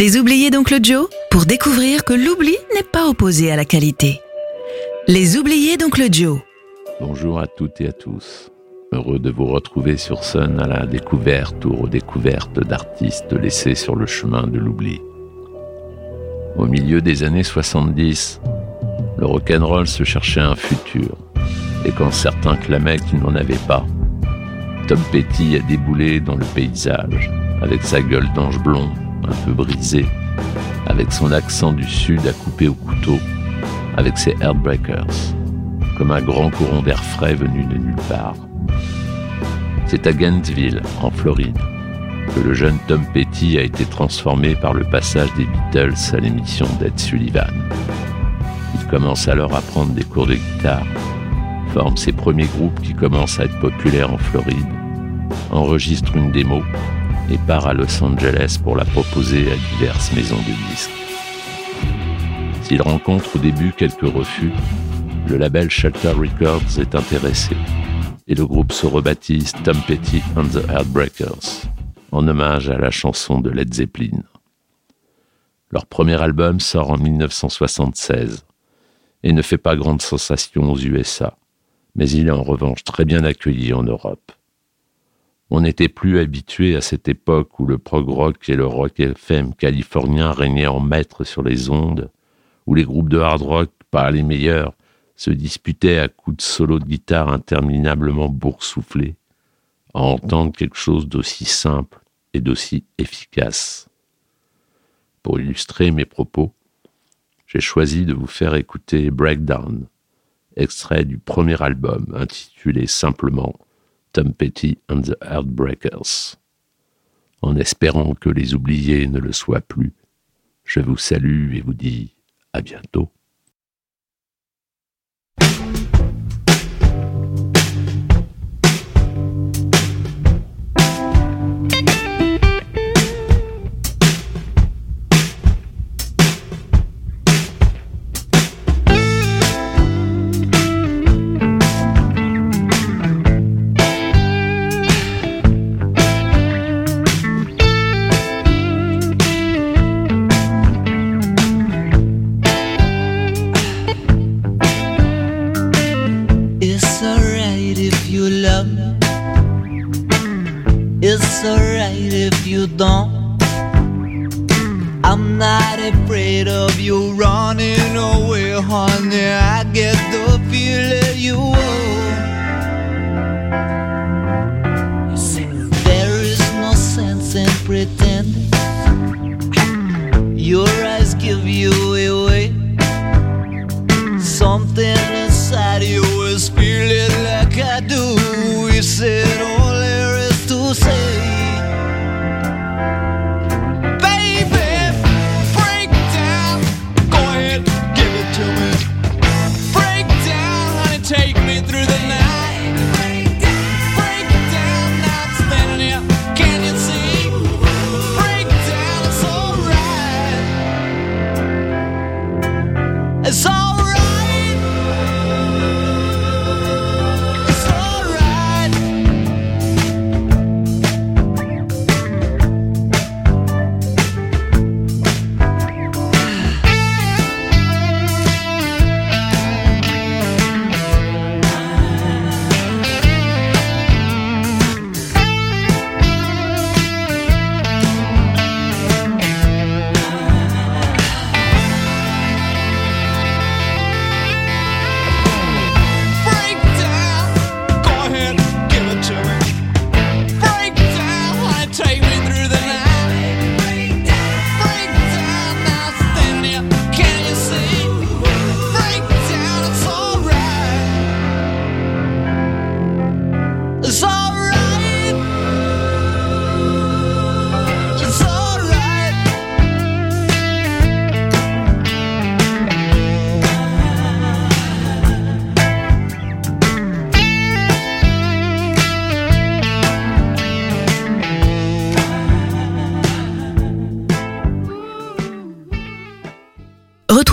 Les oubliés d'Oncle Joe pour découvrir que l'oubli n'est pas opposé à la qualité. Les oubliés d'Oncle Joe. Bonjour à toutes et à tous. Heureux de vous retrouver sur Sun à la découverte ou redécouverte d'artistes laissés sur le chemin de l'oubli. Au milieu des années 70, le rock'n'roll se cherchait un futur. Et quand certains clamaient qu'il n'en avait pas, Tom Petty a déboulé dans le paysage avec sa gueule d'ange blond un peu brisé, avec son accent du sud à couper au couteau, avec ses Heartbreakers, comme un grand courant d'air frais venu de nulle part. C'est à Gainesville, en Floride, que le jeune Tom Petty a été transformé par le passage des Beatles à l'émission d'Ed Sullivan. Il commence alors à prendre des cours de guitare, forme ses premiers groupes qui commencent à être populaires en Floride, enregistre une démo et part à Los Angeles pour la proposer à diverses maisons de disques. S'il rencontre au début quelques refus, le label Shelter Records est intéressé et le groupe se rebaptise Tom Petty and the Heartbreakers en hommage à la chanson de Led Zeppelin. Leur premier album sort en 1976 et ne fait pas grande sensation aux USA, mais il est en revanche très bien accueilli en Europe. On n'était plus habitué à cette époque où le prog rock et le rock FM californien régnaient en maître sur les ondes, où les groupes de hard rock, pas les meilleurs, se disputaient à coups de solos de guitare interminablement boursouflés, à entendre quelque chose d'aussi simple et d'aussi efficace. Pour illustrer mes propos, j'ai choisi de vous faire écouter Breakdown, extrait du premier album intitulé simplement Tom Petty and the Heartbreakers. En espérant que les oubliés ne le soient plus, je vous salue et vous dis à bientôt. If you don't. I'm not afraid of you running away, honey. I get the feeling you will. There is no sense in pretending. Your eyes give you